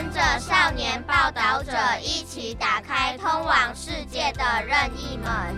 跟着少年报道者一起打开通往世界的任意门，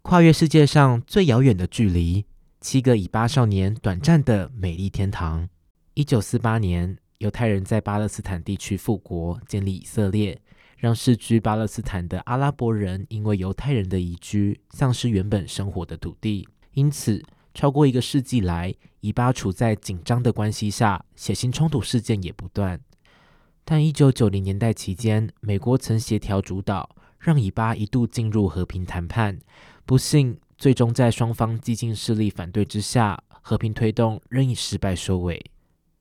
跨越世界上最遥远的距离。七个以巴少年短暂的美丽天堂。一九四八年，犹太人在巴勒斯坦地区复国，建立以色列，让世居巴勒斯坦的阿拉伯人因为犹太人的移居，丧失原本生活的土地。因此，超过一个世纪来，以巴处在紧张的关系下，血腥冲突事件也不断。但一九九零年代期间，美国曾协调主导，让以巴一度进入和平谈判。不幸。最终，在双方激进势力反对之下，和平推动仍以失败收尾。《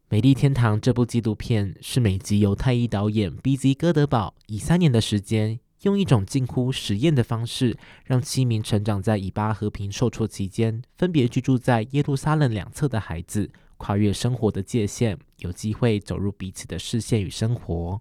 美丽天堂》这部纪录片是美籍犹太裔导演 B.Z. 哥德堡以三年的时间，用一种近乎实验的方式，让七名成长在以巴和平受挫期间，分别居住在耶路撒冷两侧的孩子，跨越生活的界限，有机会走入彼此的视线与生活。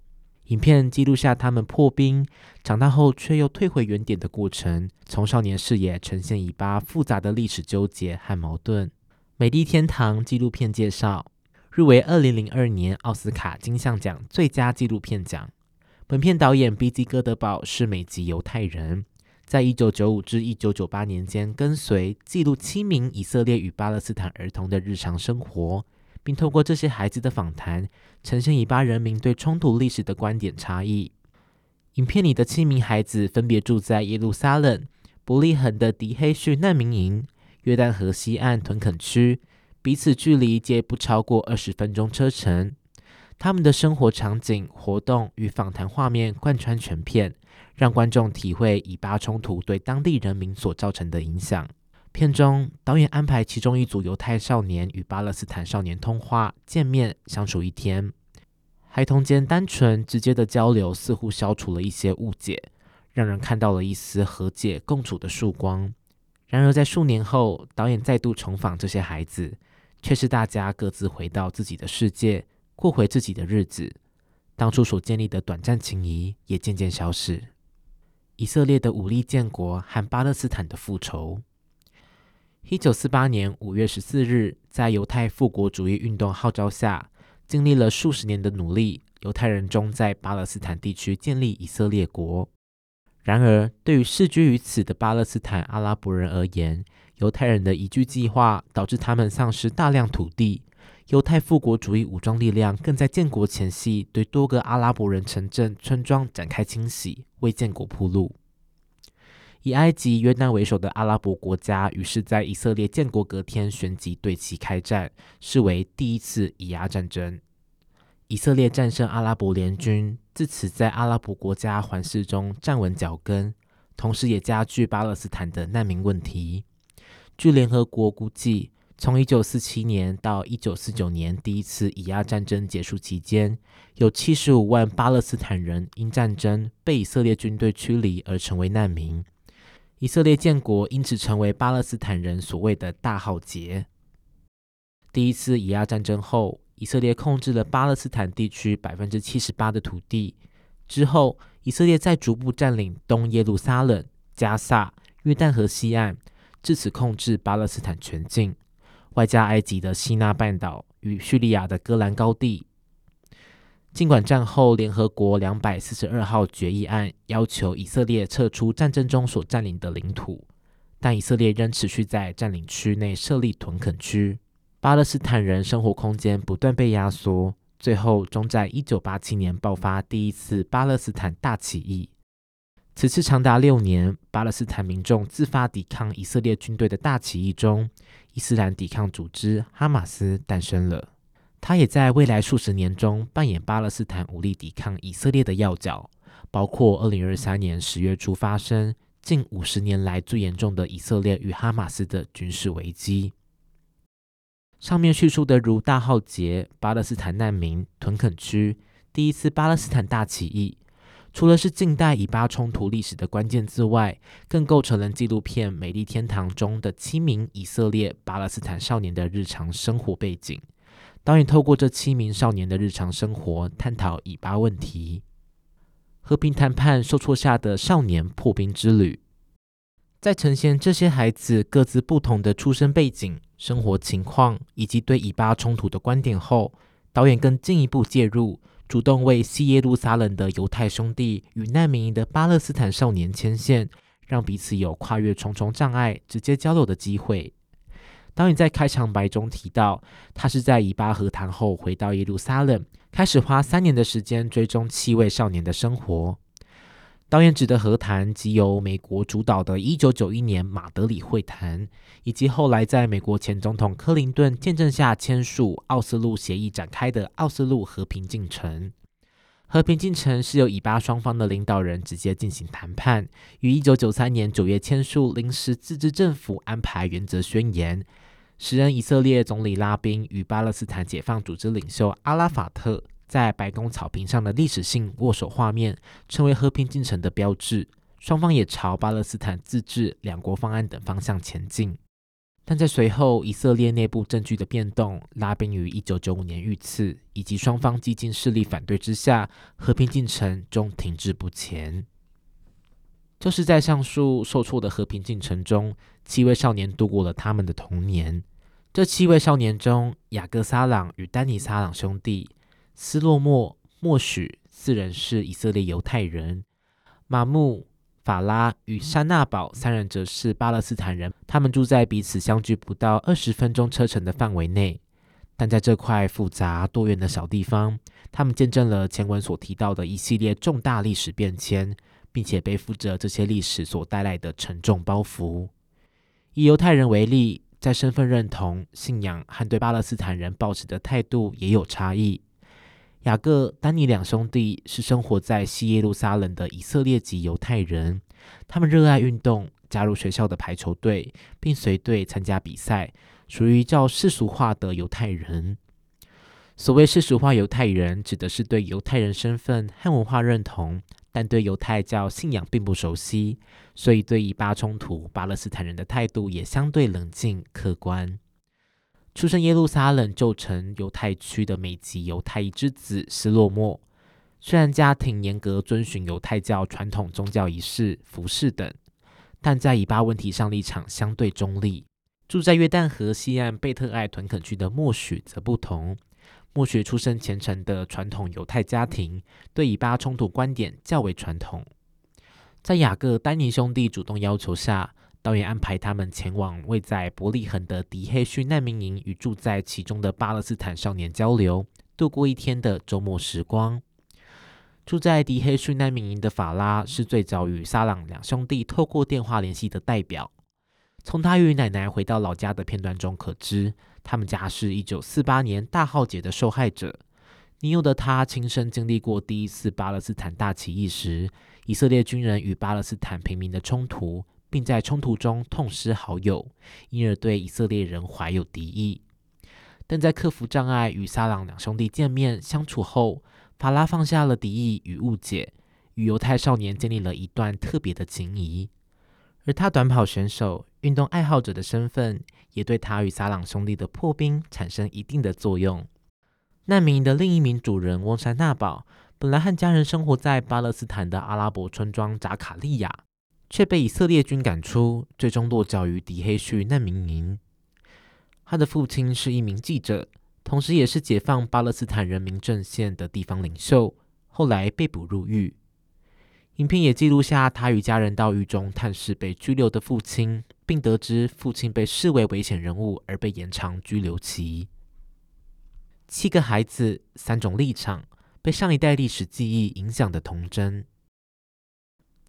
影片记录下他们破冰、长大后却又退回原点的过程，从少年视野呈现以巴复杂的历史纠结和矛盾。《美丽天堂》纪录片介绍，入围二零零二年奥斯卡金像奖最佳纪录片奖。本片导演 B.Z. 哥德堡是美籍犹太人，在一九九五至一九九八年间，跟随记录七名以色列与巴勒斯坦儿童的日常生活。并透过这些孩子的访谈，呈现以巴人民对冲突历史的观点差异。影片里的七名孩子分别住在耶路撒冷、伯利恒的迪黑逊难民营、约旦河西岸屯垦区，彼此距离皆不超过二十分钟车程。他们的生活场景、活动与访谈画面贯穿全片，让观众体会以巴冲突对当地人民所造成的影响。片中，导演安排其中一组犹太少年与巴勒斯坦少年通话、见面、相处一天。孩童间单纯直接的交流，似乎消除了一些误解，让人看到了一丝和解共处的曙光。然而，在数年后，导演再度重访这些孩子，却是大家各自回到自己的世界，过回自己的日子。当初所建立的短暂情谊也渐渐消逝。以色列的武力建国和巴勒斯坦的复仇。一九四八年五月十四日，在犹太复国主义运动号召下，经历了数十年的努力，犹太人终在巴勒斯坦地区建立以色列国。然而，对于世居于此的巴勒斯坦阿拉伯人而言，犹太人的移居计划导致他们丧失大量土地。犹太复国主义武装力量更在建国前夕对多个阿拉伯人城镇、村庄展开清洗，为建国铺路。以埃及、约旦为首的阿拉伯国家，于是在以色列建国隔天旋即对其开战，视为第一次以阿战争。以色列战胜阿拉伯联军，自此在阿拉伯国家环视中站稳脚跟，同时也加剧巴勒斯坦的难民问题。据联合国估计，从1947年到1949年第一次以阿战争结束期间，有75万巴勒斯坦人因战争被以色列军队驱离而成为难民。以色列建国因此成为巴勒斯坦人所谓的大浩劫。第一次以阿战争后，以色列控制了巴勒斯坦地区百分之七十八的土地。之后，以色列再逐步占领东耶路撒冷、加萨、约旦河西岸，至此控制巴勒斯坦全境，外加埃及的西奈半岛与叙利亚的戈兰高地。尽管战后联合国两百四十二号决议案要求以色列撤出战争中所占领的领土，但以色列仍持续在占领区内设立屯垦区，巴勒斯坦人生活空间不断被压缩，最后终在一九八七年爆发第一次巴勒斯坦大起义。此次长达六年，巴勒斯坦民众自发抵抗以色列军队的大起义中，伊斯兰抵抗组织哈马斯诞生了。他也在未来数十年中扮演巴勒斯坦武力抵抗以色列的要角，包括二零二三年十月初发生近五十年来最严重的以色列与哈马斯的军事危机。上面叙述的如大浩劫、巴勒斯坦难民、屯垦区、第一次巴勒斯坦大起义，除了是近代以巴冲突历史的关键字外，更构成了纪录片《美丽天堂》中的七名以色列巴勒斯坦少年的日常生活背景。导演透过这七名少年的日常生活，探讨以巴问题。和平谈判受挫下的少年破冰之旅，在呈现这些孩子各自不同的出生背景、生活情况以及对以巴冲突的观点后，导演更进一步介入，主动为西耶路撒冷的犹太兄弟与难民营的巴勒斯坦少年牵线，让彼此有跨越重重障碍、直接交流的机会。当你在开场白中提到，他是在以巴和谈后回到耶路撒冷，开始花三年的时间追踪七位少年的生活。导演指的和谈，即由美国主导的1991年马德里会谈，以及后来在美国前总统克林顿见证下签署奥斯陆协议展开的奥斯陆和平进程。和平进程是由以巴双方的领导人直接进行谈判，于1993年9月签署临时自治政府安排原则宣言，时任以色列总理拉宾与巴勒斯坦解放组织领袖阿拉法特。在白宫草坪上的历史性握手画面，成为和平进程的标志。双方也朝巴勒斯坦自治、两国方案等方向前进。但在随后以色列内部政局的变动、拉宾于一九九五年遇刺，以及双方激进势力反对之下，和平进程终停滞不前。就是在上述受挫的和平进程中，七位少年度过了他们的童年。这七位少年中，雅各撒朗与丹尼撒朗兄弟。斯洛莫、莫许四人是以色列犹太人，马木、法拉与山纳堡三人则是巴勒斯坦人。他们住在彼此相距不到二十分钟车程的范围内，但在这块复杂多元的小地方，他们见证了前文所提到的一系列重大历史变迁，并且背负着这些历史所带来的沉重包袱。以犹太人为例，在身份认同、信仰和对巴勒斯坦人抱持的态度也有差异。雅各、丹尼两兄弟是生活在西耶路撒冷的以色列籍犹太人，他们热爱运动，加入学校的排球队，并随队参加比赛，属于较世俗化的犹太人。所谓世俗化犹太人，指的是对犹太人身份和文化认同，但对犹太教信仰并不熟悉，所以对以巴冲突、巴勒斯坦人的态度也相对冷静客观。出生耶路撒冷旧城犹太区的美籍犹太裔之子斯洛莫，虽然家庭严格遵循犹太教传统宗教仪式、服饰等，但在以巴问题上立场相对中立。住在约旦河西岸贝特艾屯垦区的默许则不同，默许出身虔诚的传统犹太家庭，对以巴冲突观点较为传统。在雅各、丹尼兄弟主动要求下，导演安排他们前往位在伯利恒的迪黑逊难民营，与住在其中的巴勒斯坦少年交流，度过一天的周末时光。住在迪黑逊难民营的法拉是最早与撒朗两兄弟透过电话联系的代表。从他与奶奶回到老家的片段中可知，他们家是一九四八年大浩劫的受害者。年幼的他亲身经历过第一次巴勒斯坦大起义时，以色列军人与巴勒斯坦平民的冲突。并在冲突中痛失好友，因而对以色列人怀有敌意。但在克服障碍与撒朗两兄弟见面相处后，法拉放下了敌意与误解，与犹太少年建立了一段特别的情谊。而他短跑选手、运动爱好者的身份，也对他与撒朗兄弟的破冰产生一定的作用。难民营的另一名主人翁山纳堡，本来和家人生活在巴勒斯坦的阿拉伯村庄扎卡利亚。却被以色列军赶出，最终落脚于迪黑区难民营。他的父亲是一名记者，同时也是解放巴勒斯坦人民阵线的地方领袖，后来被捕入狱。影片也记录下他与家人到狱中探视被拘留的父亲，并得知父亲被视为危险人物而被延长拘留期。七个孩子，三种立场，被上一代历史记忆影响的童真。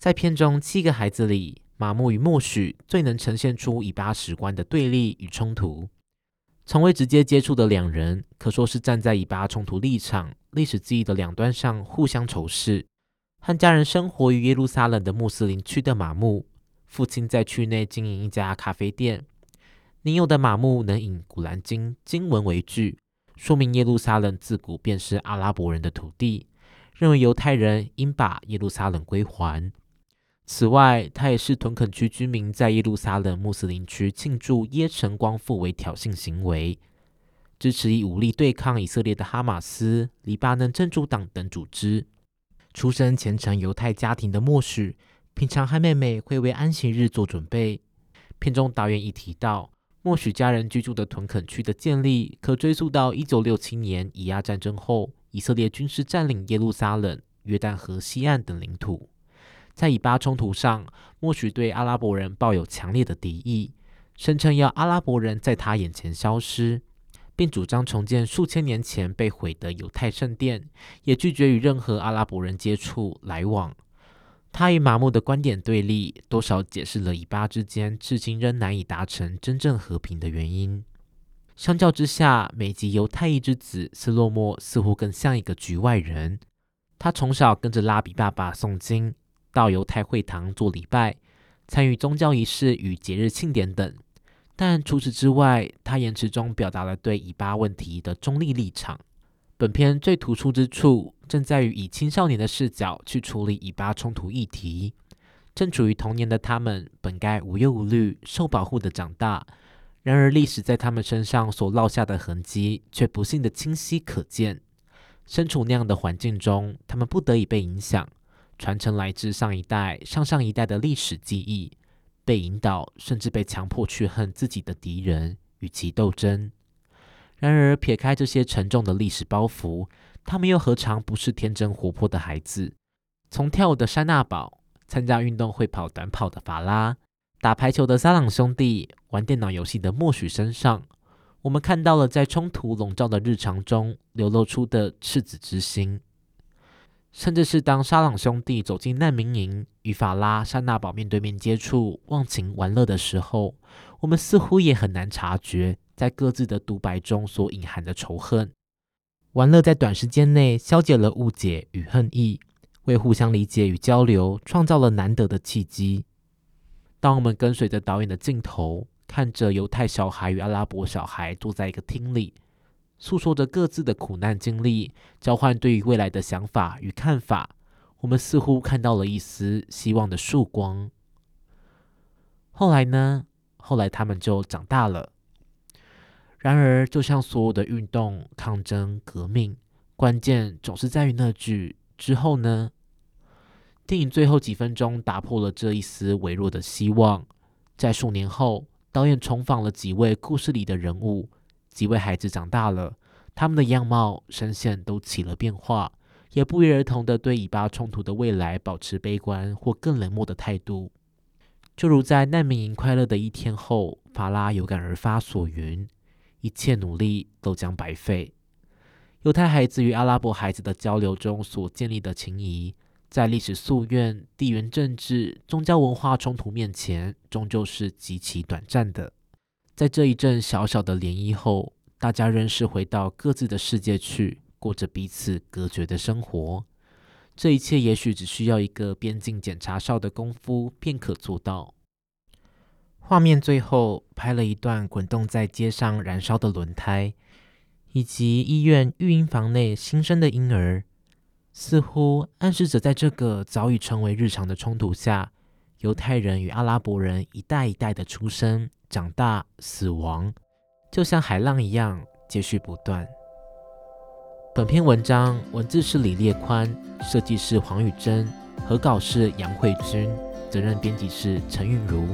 在片中七个孩子里，马木与莫许最能呈现出以巴史观的对立与冲突。从未直接接触的两人，可说是站在以巴冲突立场、历史记忆的两端上互相仇视。和家人生活于耶路撒冷的穆斯林区的马木，父亲在区内经营一家咖啡店。年幼的马木能引古兰经经文为据，说明耶路撒冷自古便是阿拉伯人的土地，认为犹太人应把耶路撒冷归还。此外，他也是屯垦区居民在耶路撒冷穆斯林区庆祝耶城光复为挑衅行为，支持以武力对抗以色列的哈马斯、黎巴嫩真主党等组织。出身虔诚犹太家庭的莫许，平常和妹妹会为安息日做准备。片中导演已提到，默许家人居住的屯垦区的建立，可追溯到一九六七年以亚战争后，以色列军事占领耶路撒冷、约旦河西岸等领土。在以巴冲突上，默许对阿拉伯人抱有强烈的敌意，声称要阿拉伯人在他眼前消失，并主张重建数千年前被毁的犹太圣殿，也拒绝与任何阿拉伯人接触来往。他与马木的观点对立，多少解释了以巴之间至今仍难以达成真正和平的原因。相较之下，美籍犹太裔之子斯洛莫似乎更像一个局外人。他从小跟着拉比爸爸诵经，到犹太会堂做礼拜，参与宗教仪式与节日庆典等。但除此之外，他言辞中表达了对以巴问题的中立立场。本片最突出之处，正在于以青少年的视角去处理以巴冲突议题。正处于童年的他们，本该无忧无虑、受保护的长大。然而，历史在他们身上所烙下的痕迹，却不幸的清晰可见。身处那样的环境中，他们不得已被影响，传承来自上一代、上上一代的历史记忆，被引导，甚至被强迫去恨自己的敌人，与其斗争。然而，撇开这些沉重的历史包袱，他们又何尝不是天真活泼的孩子？从跳舞的山娜宝，参加运动会跑短跑的法拉，打排球的撒朗兄弟，玩电脑游戏的默许身上，我们看到了在冲突笼罩的日常中流露出的赤子之心。甚至是当沙朗兄弟走进难民营，与法拉、珊娜宝面对面接触、忘情玩乐的时候，我们似乎也很难察觉。在各自的独白中所隐含的仇恨，玩乐在短时间内消解了误解与恨意，为互相理解与交流创造了难得的契机。当我们跟随着导演的镜头，看着犹太小孩与阿拉伯小孩坐在一个厅里，诉说着各自的苦难经历，交换对于未来的想法与看法，我们似乎看到了一丝希望的曙光。后来呢？后来他们就长大了。然而，就像所有的运动、抗争、革命，关键总是在于那句“之后呢？”电影最后几分钟打破了这一丝微弱的希望。在数年后，导演重访了几位故事里的人物，几位孩子长大了，他们的样貌、声线都起了变化，也不约而同的对以巴冲突的未来保持悲观或更冷漠的态度。就如在难民营快乐的一天后，法拉有感而发所云。一切努力都将白费。犹太孩子与阿拉伯孩子的交流中所建立的情谊，在历史夙愿、地缘政治、宗教文化冲突面前，终究是极其短暂的。在这一阵小小的涟漪后，大家仍是回到各自的世界去，过着彼此隔绝的生活。这一切也许只需要一个边境检查哨的功夫，便可做到。画面最后拍了一段滚动在街上燃烧的轮胎，以及医院育婴房内新生的婴儿，似乎暗示着在这个早已成为日常的冲突下，犹太人与阿拉伯人一代一代的出生、长大、死亡，就像海浪一样接续不断。本篇文章文字是李烈宽，设计是黄宇珍，合稿是杨慧君，责任编辑是陈韵如。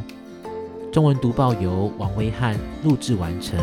中文读报由王威汉录制完成。